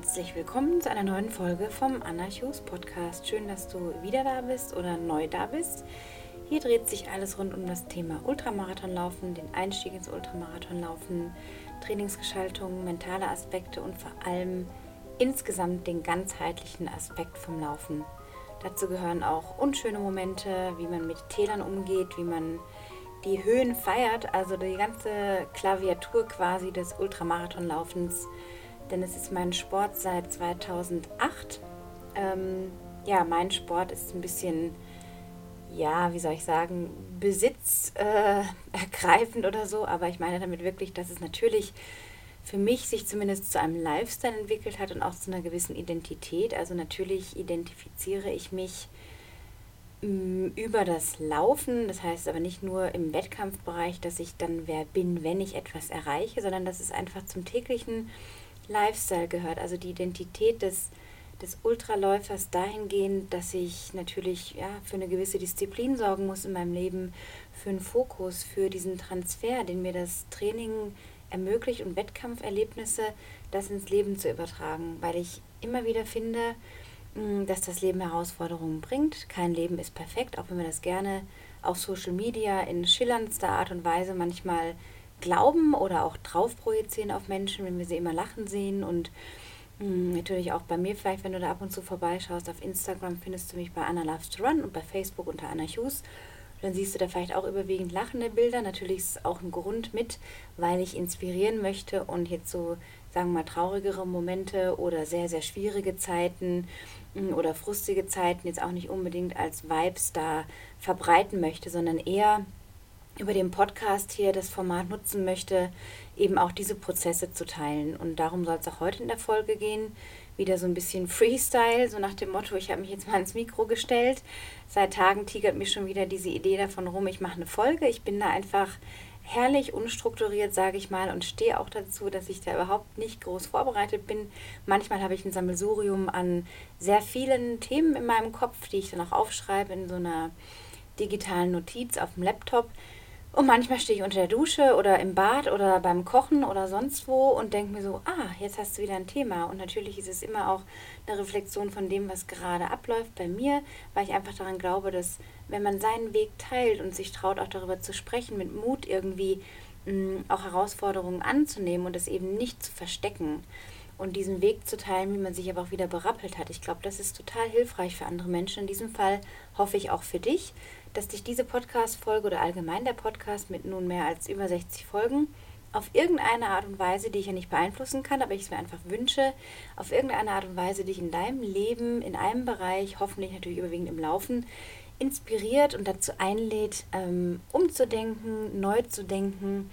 herzlich willkommen zu einer neuen Folge vom Anarchos Podcast. Schön, dass du wieder da bist oder neu da bist. Hier dreht sich alles rund um das Thema Ultramarathonlaufen, den Einstieg ins Ultramarathonlaufen, Trainingsgestaltung, mentale Aspekte und vor allem insgesamt den ganzheitlichen Aspekt vom Laufen. Dazu gehören auch unschöne Momente, wie man mit Tälern umgeht, wie man die Höhen feiert, also die ganze Klaviatur quasi des Ultramarathonlaufens denn es ist mein Sport seit 2008. Ähm, ja, mein Sport ist ein bisschen, ja, wie soll ich sagen, besitzergreifend äh, oder so, aber ich meine damit wirklich, dass es natürlich für mich sich zumindest zu einem Lifestyle entwickelt hat und auch zu einer gewissen Identität. Also natürlich identifiziere ich mich mm, über das Laufen, das heißt aber nicht nur im Wettkampfbereich, dass ich dann wer bin, wenn ich etwas erreiche, sondern dass es einfach zum täglichen Lifestyle gehört, also die Identität des, des Ultraläufers dahingehend, dass ich natürlich ja, für eine gewisse Disziplin sorgen muss in meinem Leben, für einen Fokus, für diesen Transfer, den mir das Training ermöglicht und Wettkampferlebnisse, das ins Leben zu übertragen, weil ich immer wieder finde, mm, dass das Leben Herausforderungen bringt. Kein Leben ist perfekt, auch wenn wir das gerne auf Social Media in schillerndster Art und Weise manchmal glauben oder auch drauf projizieren auf Menschen, wenn wir sie immer lachen sehen und mh, hm, natürlich auch bei mir vielleicht, wenn du da ab und zu vorbeischaust, auf Instagram findest du mich bei Anna Loves to Run und bei Facebook unter Anna Hughes. Dann siehst du da vielleicht auch überwiegend lachende Bilder. Natürlich ist es auch ein Grund mit, weil ich inspirieren möchte und jetzt so, sagen wir mal, traurigere Momente oder sehr, sehr schwierige Zeiten hm, oder frustige Zeiten jetzt auch nicht unbedingt als Vibes da verbreiten möchte, sondern eher über den Podcast hier das Format nutzen möchte, eben auch diese Prozesse zu teilen. Und darum soll es auch heute in der Folge gehen. Wieder so ein bisschen Freestyle, so nach dem Motto, ich habe mich jetzt mal ans Mikro gestellt. Seit Tagen tigert mir schon wieder diese Idee davon rum, ich mache eine Folge. Ich bin da einfach herrlich unstrukturiert, sage ich mal, und stehe auch dazu, dass ich da überhaupt nicht groß vorbereitet bin. Manchmal habe ich ein Sammelsurium an sehr vielen Themen in meinem Kopf, die ich dann auch aufschreibe in so einer digitalen Notiz auf dem Laptop. Und manchmal stehe ich unter der Dusche oder im Bad oder beim Kochen oder sonst wo und denke mir so, ah, jetzt hast du wieder ein Thema. Und natürlich ist es immer auch eine Reflexion von dem, was gerade abläuft bei mir, weil ich einfach daran glaube, dass wenn man seinen Weg teilt und sich traut, auch darüber zu sprechen, mit Mut irgendwie mh, mm, auch Herausforderungen anzunehmen und es eben nicht zu verstecken und diesen Weg zu teilen, wie man sich aber auch wieder berappelt hat. Ich glaube, das ist total hilfreich für andere Menschen. In diesem Fall hoffe ich auch für dich, dass dich diese Podcast-Folge oder allgemein der Podcast mit nun mehr als über 60 Folgen auf irgendeine Art und Weise, die ich ja nicht beeinflussen kann, aber ich es mir einfach wünsche, auf irgendeine Art und Weise dich in deinem Leben, in einem Bereich, hoffentlich natürlich überwiegend im Laufen, inspiriert und dazu einlädt, ähm, umzudenken, neu zu denken,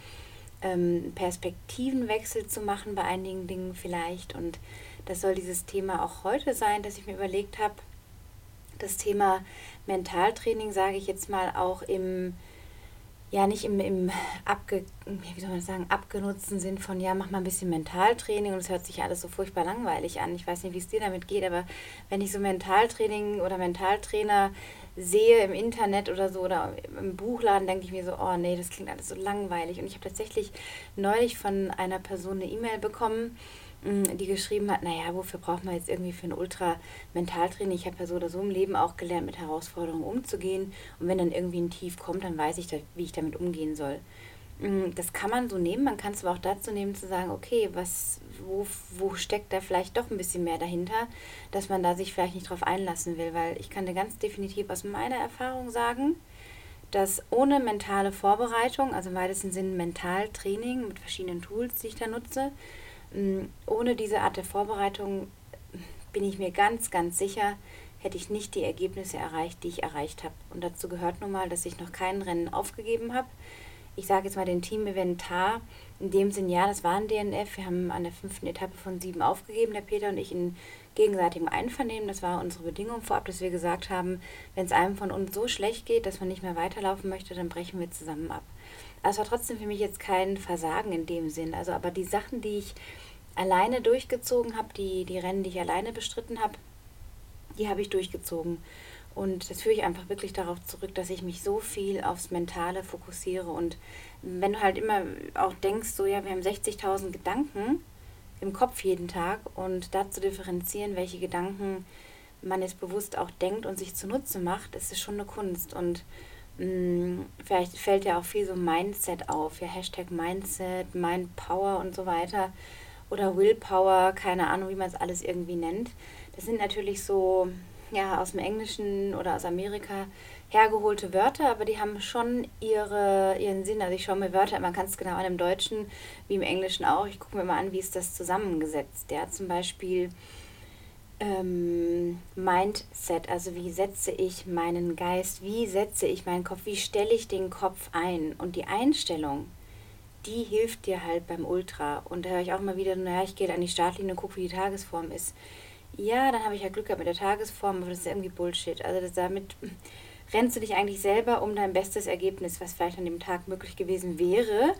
ähm, Perspektivenwechsel zu machen bei einigen Dingen vielleicht. Und das soll dieses Thema auch heute sein, dass ich mir überlegt habe, das Thema Mentaltraining, sage ich jetzt mal, auch im, ja, nicht im, im abge, wie soll man sagen, abgenutzten Sinn von, ja, mach mal ein bisschen Mentaltraining und es hört sich alles so furchtbar langweilig an. Ich weiß nicht, wie es dir damit geht, aber wenn ich so Mentaltraining oder Mentaltrainer sehe im Internet oder so oder im Buchladen, denke ich mir so, oh nee, das klingt alles so langweilig. Und ich habe tatsächlich neulich von einer Person eine E-Mail bekommen, Mm, die geschrieben hat, naja, wofür braucht man jetzt irgendwie für ein Ultra-Mentaltraining? Ich habe ja so oder so im Leben auch gelernt, mit Herausforderungen umzugehen. Und wenn dann irgendwie ein Tief kommt, dann weiß ich, wie ich damit umgehen soll. Mm, das kann man so nehmen, man kann es aber auch dazu nehmen, zu sagen, okay, was, wo, wo steckt da vielleicht doch ein bisschen mehr dahinter, dass man da sich vielleicht nicht drauf einlassen will, weil ich kann dir ganz definitiv aus meiner Erfahrung sagen, dass ohne mentale Vorbereitung, also im weitesten Sinne Mentaltraining mit verschiedenen Tools, die ich da nutze, ohne diese Art der Vorbereitung bin ich mir ganz, ganz sicher, hätte ich nicht die Ergebnisse erreicht, die ich erreicht habe. Und dazu gehört nun mal, dass ich noch kein Rennen aufgegeben habe. Ich sage jetzt mal den Team-Event TAR. In dem Sinn, ja, das war ein DNF. Wir haben an der fünften Etappe von sieben aufgegeben, der Peter und ich, in gegenseitigem Einvernehmen. Das war unsere Bedingung vorab, dass wir gesagt haben, wenn es einem von uns so schlecht geht, dass man nicht mehr weiterlaufen möchte, dann brechen wir zusammen ab. Es war trotzdem für mich jetzt kein Versagen in dem Sinn. Also, aber die Sachen, die ich alleine durchgezogen habe, die, die Rennen, die ich alleine bestritten habe, die habe ich durchgezogen. Und das führe ich einfach wirklich darauf zurück, dass ich mich so viel aufs Mentale fokussiere. Und wenn du halt immer auch denkst, so ja, wir haben 60.000 Gedanken, im Kopf jeden Tag und da zu differenzieren, welche Gedanken man jetzt bewusst auch denkt und sich zunutze macht, ist es schon eine Kunst. Und mh, mm, vielleicht fällt ja auch viel so Mindset auf, ja, Hashtag Mindset, Mindpower und so weiter. Oder Willpower, keine Ahnung, wie man es alles irgendwie nennt. Das sind natürlich so, ja, aus dem Englischen oder aus Amerika hergeholte Wörter, aber die haben schon ihre, ihren Sinn. Also ich schaue mir Wörter immer ganz genau an im Deutschen wie im Englischen auch. Ich gucke mir mal an, wie ist das zusammengesetzt. Ja, zum Beispiel ähm, Mindset, also wie setze ich meinen Geist, wie setze ich meinen Kopf, wie stelle ich den Kopf ein. Und die Einstellung, die hilft dir halt beim Ultra. Und da höre ich auch mal wieder, naja, ich gehe an die Startlinie und gucke, wie die Tagesform ist. Ja, dann habe ich ja Glück gehabt mit der Tagesform, aber das ist irgendwie Bullshit. Also das, damit rennst du dich eigentlich selber um dein bestes Ergebnis, was vielleicht an dem Tag möglich gewesen wäre,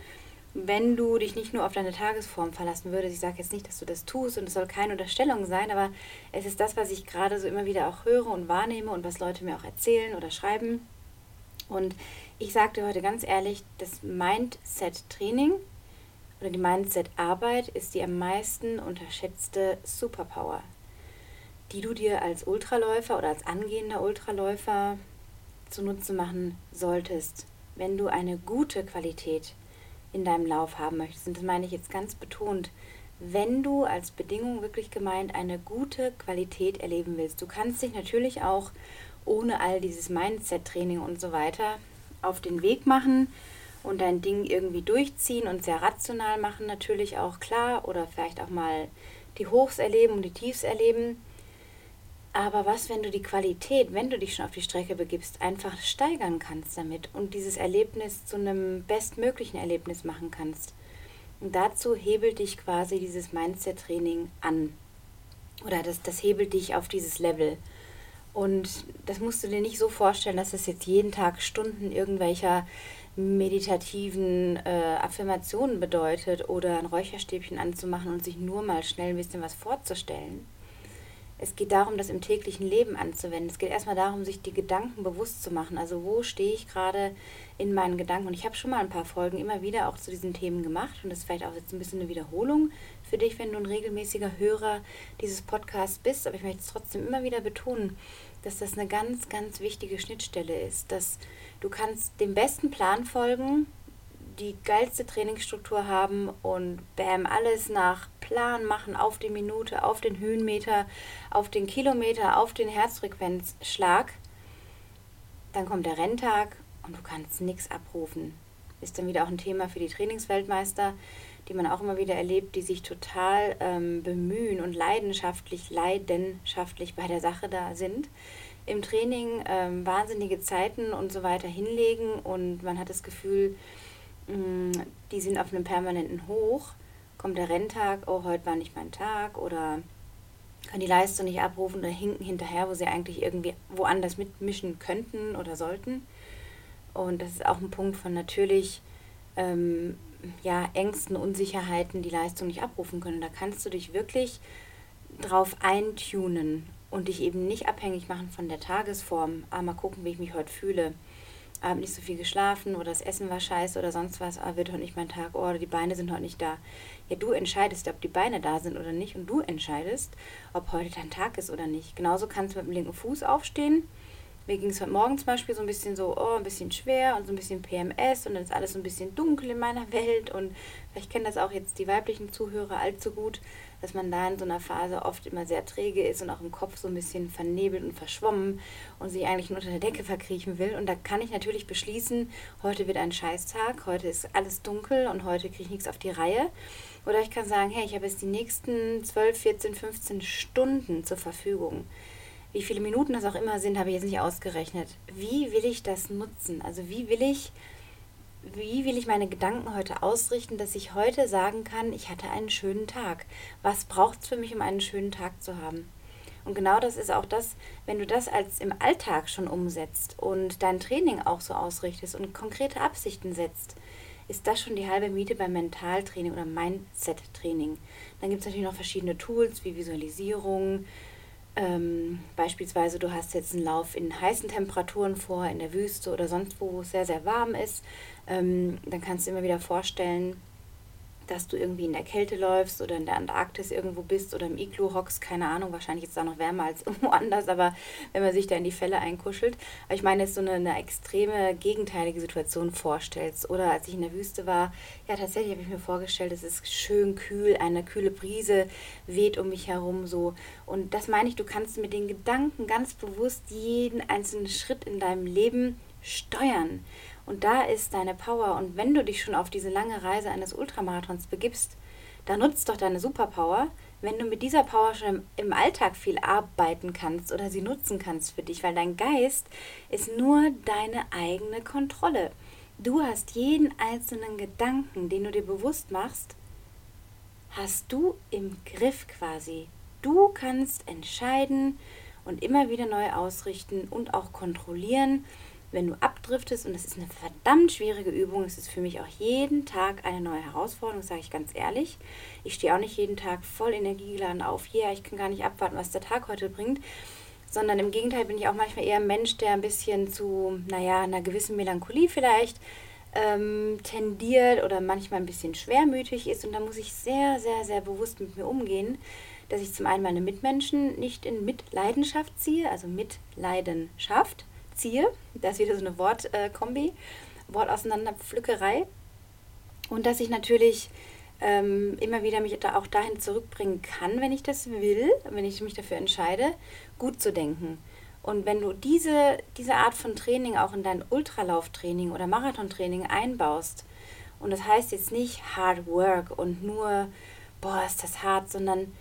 wenn du dich nicht nur auf deine Tagesform verlassen würdest. Ich sage jetzt nicht, dass du das tust und es soll keine Unterstellung sein, aber es ist das, was ich gerade so immer wieder auch höre und wahrnehme und was Leute mir auch erzählen oder schreiben. Und ich sagte heute ganz ehrlich, das Mindset-Training oder die Mindset-Arbeit ist die am meisten unterschätzte Superpower, die du dir als Ultraläufer oder als angehender Ultraläufer zunutze machen solltest, wenn du eine gute Qualität in deinem Lauf haben möchtest. Und das meine ich jetzt ganz betont, wenn du als Bedingung wirklich gemeint eine gute Qualität erleben willst. Du kannst dich natürlich auch ohne all dieses Mindset-Training und so weiter auf den Weg machen und dein Ding irgendwie durchziehen und sehr rational machen, natürlich auch klar, oder vielleicht auch mal die Hochs erleben und die Tiefs erleben. Aber was, wenn du die Qualität, wenn du dich schon auf die Strecke begibst, einfach steigern kannst damit und dieses Erlebnis zu einem bestmöglichen Erlebnis machen kannst? Und dazu hebelt dich quasi dieses Mindset-Training an. Oder das, das hebelt dich auf dieses Level. Und das musst du dir nicht so vorstellen, dass es jetzt jeden Tag Stunden irgendwelcher meditativen äh, Affirmationen bedeutet oder ein Räucherstäbchen anzumachen und sich nur mal schnell ein bisschen was vorzustellen es geht darum, das im täglichen Leben anzuwenden. Es geht erstmal darum, sich die Gedanken bewusst zu machen. Also wo stehe ich gerade in meinen Gedanken? Und ich habe schon mal ein paar Folgen immer wieder auch zu diesen Themen gemacht. Und das ist vielleicht auch jetzt ein bisschen eine Wiederholung für dich, wenn du ein regelmäßiger Hörer dieses Podcasts bist. Aber ich möchte es trotzdem immer wieder betonen, dass das eine ganz, ganz wichtige Schnittstelle ist. Dass du kannst dem besten Plan folgen, die geilste Trainingsstruktur haben und bam, alles nach Plan machen, auf die Minute, auf den Höhenmeter, auf den Kilometer, auf den Herzfrequenzschlag. Dann kommt der Renntag und du kannst nichts abrufen. Ist dann wieder auch ein Thema für die Trainingsweltmeister, die man auch immer wieder erlebt, die sich total ähm, bemühen und leidenschaftlich, leidenschaftlich bei der Sache da sind. Im Training ähm, wahnsinnige Zeiten und so weiter hinlegen und man hat das Gefühl, die sind auf einem permanenten Hoch. Kommt der Renntag, oh, heute war nicht mein Tag oder können die Leistung nicht abrufen oder hinken hinterher, wo sie eigentlich irgendwie woanders mitmischen könnten oder sollten. Und das ist auch ein Punkt von natürlich ähm, ja, Ängsten, Unsicherheiten, die Leistung nicht abrufen können. Da kannst du dich wirklich drauf eintunen und dich eben nicht abhängig machen von der Tagesform. Ah, mal gucken, wie ich mich heute fühle habe nicht so viel geschlafen oder das Essen war scheiße oder sonst was, ah, wird heute nicht mein Tag, oh, die Beine sind heute nicht da. Ja, du entscheidest, ob die Beine da sind oder nicht und du entscheidest, ob heute dein Tag ist oder nicht. Genauso kannst du mit dem linken Fuß aufstehen. Mir ging es heute Morgen zum Beispiel so ein bisschen so, oh, ein bisschen schwer und so ein bisschen PMS und dann ist alles so ein bisschen dunkel in meiner Welt und vielleicht kennen das auch jetzt die weiblichen Zuhörer allzu gut dass man da in so einer Phase oft immer sehr träge ist und auch im Kopf so ein bisschen vernebelt und verschwommen und sich eigentlich nur unter der Decke verkriechen will. Und da kann ich natürlich beschließen, heute wird ein Scheißtag, heute ist alles dunkel und heute kriege ich nichts auf die Reihe. Oder ich kann sagen, hey, ich habe jetzt die nächsten 12, 14, 15 Stunden zur Verfügung. Wie viele Minuten das auch immer sind, habe ich jetzt nicht ausgerechnet. Wie will ich das nutzen? Also wie will ich wie will ich meine Gedanken heute ausrichten, dass ich heute sagen kann, ich hatte einen schönen Tag. Was braucht es für mich, um einen schönen Tag zu haben? Und genau das ist auch das, wenn du das als im Alltag schon umsetzt und dein Training auch so ausrichtest und konkrete Absichten setzt, ist das schon die halbe Miete beim Mentaltraining oder Mindset-Training. Dann gibt es natürlich noch verschiedene Tools wie Visualisierung, ähm, beispielsweise, du hast jetzt einen Lauf in heißen Temperaturen vor, in der Wüste oder sonst wo, wo es sehr, sehr warm ist. Ähm, dann kannst du immer wieder vorstellen, dass du irgendwie in der Kälte läufst oder in der Antarktis irgendwo bist oder im Iglu hockst, keine Ahnung, wahrscheinlich ist da noch wärmer als irgendwo anders, aber wenn man sich da in die Fälle einkuschelt. Aber ich meine, jetzt so eine, eine extreme gegenteilige Situation vorstellst. Oder als ich in der Wüste war, ja, tatsächlich habe ich mir vorgestellt, es ist schön kühl, eine kühle Brise weht um mich herum so. Und das meine ich, du kannst mit den Gedanken ganz bewusst jeden einzelnen Schritt in deinem Leben steuern. Und da ist deine Power. Und wenn du dich schon auf diese lange Reise eines Ultramarathons begibst, dann nutzt doch deine Superpower, wenn du mit dieser Power schon im, Alltag viel arbeiten kannst oder sie nutzen kannst für dich, weil dein Geist ist nur deine eigene Kontrolle. Du hast jeden einzelnen Gedanken, den du dir bewusst machst, hast du im Griff quasi. Du kannst entscheiden und immer wieder neu ausrichten und auch kontrollieren, wenn du abdriftest, und das ist eine verdammt schwierige Übung, es ist für mich auch jeden Tag eine neue Herausforderung, sage ich ganz ehrlich. Ich stehe auch nicht jeden Tag voll energiegeladen auf, ja, yeah, ich kann gar nicht abwarten, was der Tag heute bringt, sondern im Gegenteil bin ich auch manchmal eher ein Mensch, der ein bisschen zu, naja, einer gewissen Melancholie vielleicht ähm, tendiert oder manchmal ein bisschen schwermütig ist und da muss ich sehr, sehr, sehr bewusst mit mir umgehen, dass ich zum einen meine Mitmenschen nicht in Mitleidenschaft ziehe, also Mitleidenschaft, ziehe. Da ist wieder so eine Wortkombi, äh, Wortauseinanderpflückerei. Und dass ich natürlich ähm, immer wieder mich da auch dahin zurückbringen kann, wenn ich das will, wenn ich mich dafür entscheide, gut zu denken. Und wenn du diese, diese Art von Training auch in dein Ultralauftraining oder Marathontraining einbaust, und das heißt jetzt nicht Hard Work und nur, boah, ist das hart, sondern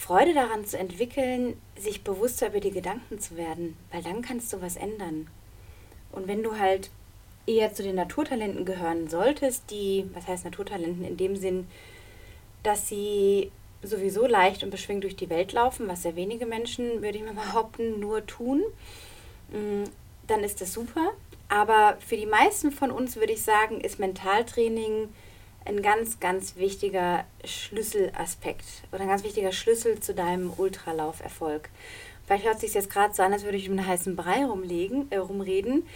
Freude daran zu entwickeln, sich bewusster über die Gedanken zu werden, weil dann kannst du was ändern. Und wenn du halt eher zu den Naturtalenten gehören solltest, die, was heißt Naturtalenten in dem Sinn, dass sie sowieso leicht und beschwingt durch die Welt laufen, was sehr wenige Menschen, würde ich mal behaupten, nur tun, mm, dann ist das super. Aber für die meisten von uns würde ich sagen, ist Mentaltraining ein ganz, ganz wichtiger Schlüsselaspekt oder ein ganz wichtiger Schlüssel zu deinem Ultralauferfolg. Vielleicht hört es sich jetzt gerade so an, als würde ich um einen heißen Brei rumlegen, äh, rumreden.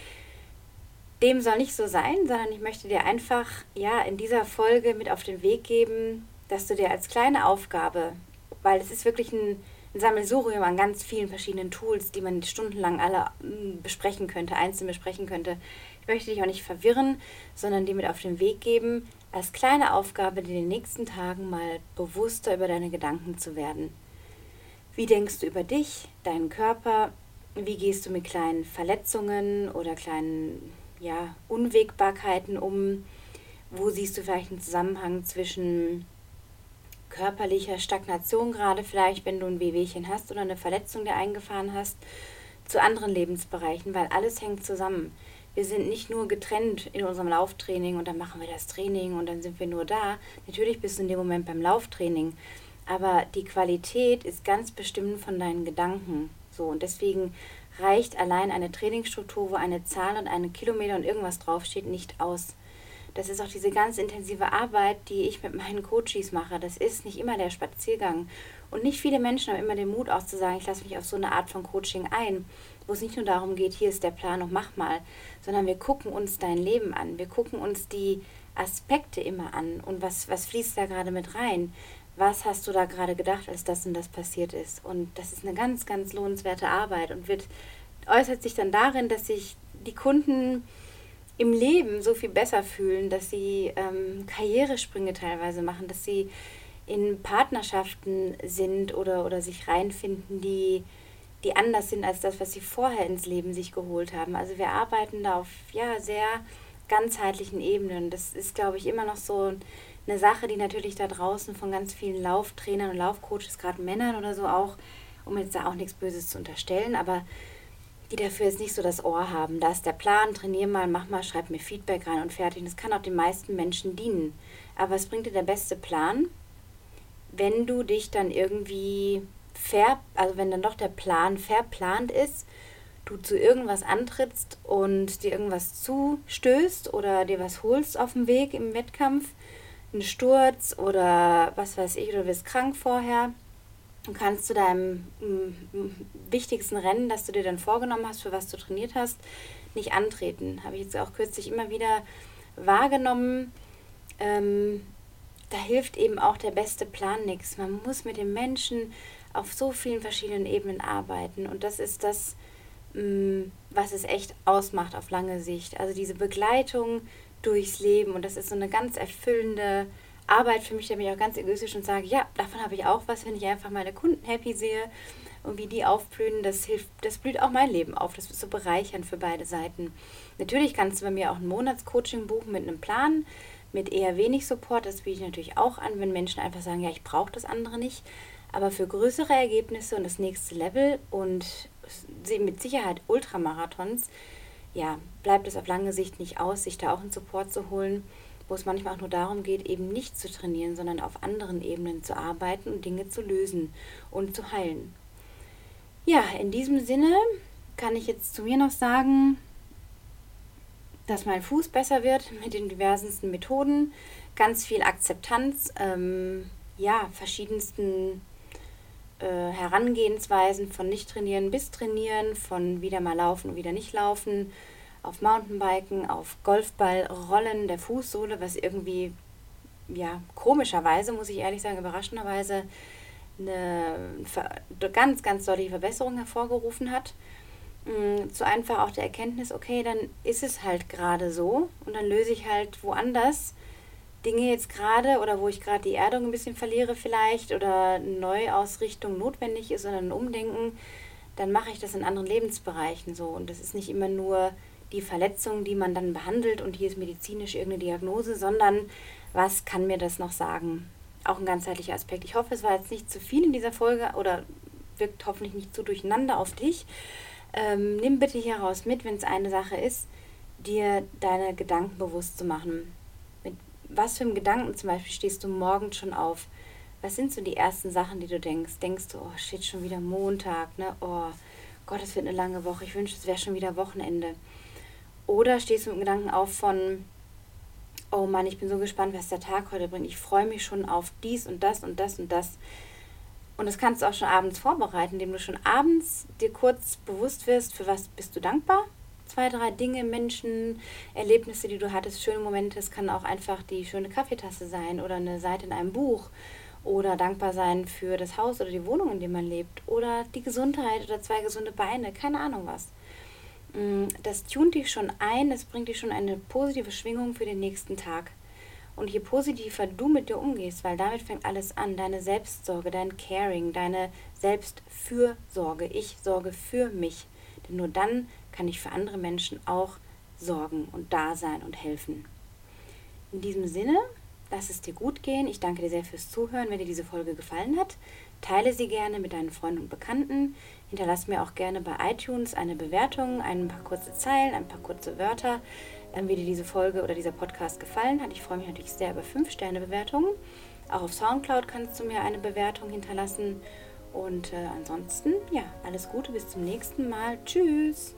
Dem soll nicht so sein, sondern ich möchte dir einfach ja in dieser Folge mit auf den Weg geben, dass du dir als kleine Aufgabe, weil es ist wirklich ein, ein Sammelsurium an ganz vielen verschiedenen Tools, die man stundenlang alle mm, besprechen könnte, einzeln besprechen könnte. Ich möchte dich auch nicht verwirren, sondern dir mit auf den Weg geben, als kleine Aufgabe, dir in den nächsten Tagen mal bewusster über deine Gedanken zu werden. Wie denkst du über dich, deinen Körper? Wie gehst du mit kleinen Verletzungen oder kleinen ja, Unwägbarkeiten um? Wo siehst du vielleicht einen Zusammenhang zwischen körperlicher Stagnation, gerade vielleicht, wenn du ein Wehwehchen hast oder eine Verletzung, die eingefahren hast, zu anderen Lebensbereichen, weil alles hängt zusammen wir sind nicht nur getrennt in unserem Lauftraining und dann machen wir das Training und dann sind wir nur da. Natürlich bist du in dem Moment beim Lauftraining, aber die Qualität ist ganz bestimmt von deinen Gedanken. So und deswegen reicht allein eine Trainingsstruktur, wo eine Zahl und eine Kilometer und irgendwas draufsteht, nicht aus. Das ist auch diese ganz intensive Arbeit, die ich mit meinen Coaches mache. Das ist nicht immer der Spaziergang. Und nicht viele Menschen haben immer den Mut auch zu sagen, ich lasse mich auf so eine Art von Coaching ein wo es nicht nur darum geht, hier ist der Plan und mach mal, sondern wir gucken uns dein Leben an. Wir gucken uns die Aspekte immer an und was, was fließt da gerade mit rein. Was hast du da gerade gedacht, als das und das passiert ist? Und das ist eine ganz, ganz lohnenswerte Arbeit und wird, äußert sich dann darin, dass sich die Kunden im Leben so viel besser fühlen, dass sie ähm, Karrieresprünge teilweise machen, dass sie in Partnerschaften sind oder, oder sich reinfinden, die die anders sind als das, was sie vorher ins Leben sich geholt haben. Also wir arbeiten da auf ja, sehr ganzheitlichen Ebenen. Das ist, glaube ich, immer noch so eine Sache, die natürlich da draußen von ganz vielen Lauftrainern und Laufcoaches, gerade Männern oder so auch, um jetzt da auch nichts Böses zu unterstellen, aber die dafür jetzt nicht so das Ohr haben. Da ist der Plan, trainier mal, mach mal, schreib mir Feedback rein und fertig. Und das kann auch den meisten Menschen dienen. Aber was bringt dir der beste Plan, wenn du dich dann irgendwie ver, also wenn dann doch der Plan verplant ist, du zu irgendwas antrittst und dir irgendwas zustößt oder dir was holst auf dem Weg im Wettkampf, einen Sturz oder was weiß ich, oder du wirst krank vorher, du kannst zu deinem wichtigsten Rennen, das du dir dann vorgenommen hast, für was du trainiert hast, nicht antreten. Habe ich jetzt auch kürzlich immer wieder wahrgenommen. Ähm, da hilft eben auch der beste Plan nichts. Man muss mit den Menschen auf so vielen verschiedenen Ebenen arbeiten. Und das ist das, mm, was es echt ausmacht auf lange Sicht. Also diese Begleitung durchs Leben. Und das ist so eine ganz erfüllende Arbeit für mich, da ich auch ganz egoistisch und sage, ja, davon habe ich auch was, wenn ich einfach meine Kunden happy sehe und wie die aufblühen, das hilft, das blüht auch mein Leben auf. Das ist so bereichernd für beide Seiten. Natürlich kannst du bei mir auch ein Monatscoaching buchen mit einem Plan, mit eher wenig Support. Das biete ich natürlich auch an, wenn Menschen einfach sagen, ja, ich brauche das andere nicht. Aber für größere Ergebnisse und das nächste Level und mit Sicherheit Ultramarathons, ja, bleibt es auf lange Sicht nicht aus, sich da auch einen Support zu holen, wo es manchmal auch nur darum geht, eben nicht zu trainieren, sondern auf anderen Ebenen zu arbeiten und Dinge zu lösen und zu heilen. Ja, in diesem Sinne kann ich jetzt zu mir noch sagen, dass mein Fuß besser wird mit den diversesten Methoden, ganz viel Akzeptanz, ähm, ja, verschiedensten äh, Herangehensweisen von nicht trainieren bis trainieren, von wieder mal laufen und wieder nicht laufen, auf Mountainbiken, auf Golfball, Rollen der Fußsohle, was irgendwie, ja, komischerweise, muss ich ehrlich sagen, überraschenderweise eine ganz, ganz deutliche Verbesserung hervorgerufen hat. Mm, zu einfach auch der Erkenntnis, okay, dann ist es halt gerade so und dann löse ich halt woanders Dinge jetzt gerade oder wo ich gerade die Erdung ein bisschen verliere vielleicht oder eine Neuausrichtung notwendig ist oder ein Umdenken, dann mache ich das in anderen Lebensbereichen so. Und das ist nicht immer nur die Verletzung, die man dann behandelt und hier ist medizinisch irgendeine Diagnose, sondern was kann mir das noch sagen? Auch ein ganzheitlicher Aspekt. Ich hoffe, es war jetzt nicht zu viel in dieser Folge oder wirkt hoffentlich nicht zu durcheinander auf dich. Ähm, nimm bitte hieraus mit, wenn es eine Sache ist, dir deine Gedanken bewusst zu machen was für einem Gedanken zum Beispiel stehst du morgens schon auf? Was sind so die ersten Sachen, die du denkst? Denkst du, oh shit, schon wieder Montag, ne? Oh Gott, es wird eine lange Woche. Ich wünsche, es wäre schon wieder Wochenende. Oder stehst du mit dem Gedanken auf von, oh Mann, ich bin so gespannt, was der Tag heute bringt. Ich freue mich schon auf dies und das und das und das. Und das kannst du auch schon abends vorbereiten, indem du schon abends dir kurz bewusst wirst, für was bist du dankbar zwei, drei Dinge, Menschen, Erlebnisse, die du hattest, schöne Momente. Es kann auch einfach die schöne Kaffeetasse sein oder eine Seite in einem Buch oder dankbar sein für das Haus oder die Wohnung, in dem man lebt oder die Gesundheit oder zwei gesunde Beine, keine Ahnung was. Mm, das tunt dich schon ein, das bringt dich schon eine positive Schwingung für den nächsten Tag. Und je positiver du mit dir umgehst, weil damit fängt alles an, deine Selbstsorge, dein Caring, deine Selbstfürsorge. Ich sorge für mich. Denn nur dann kann ich für andere Menschen auch sorgen und da sein und helfen. In diesem Sinne, lass es dir gut gehen. Ich danke dir sehr fürs Zuhören. Wenn dir diese Folge gefallen hat, teile sie gerne mit deinen Freunden und Bekannten. Hinterlass mir auch gerne bei iTunes eine Bewertung, ein paar kurze Zeilen, ein paar kurze Wörter, ähm, wie dir diese Folge oder dieser Podcast gefallen hat. Ich freue mich natürlich sehr über 5-Sterne-Bewertungen. Auch auf Soundcloud kannst du mir eine Bewertung hinterlassen. Und äh, ansonsten, ja, alles Gute, bis zum nächsten Mal. Tschüss!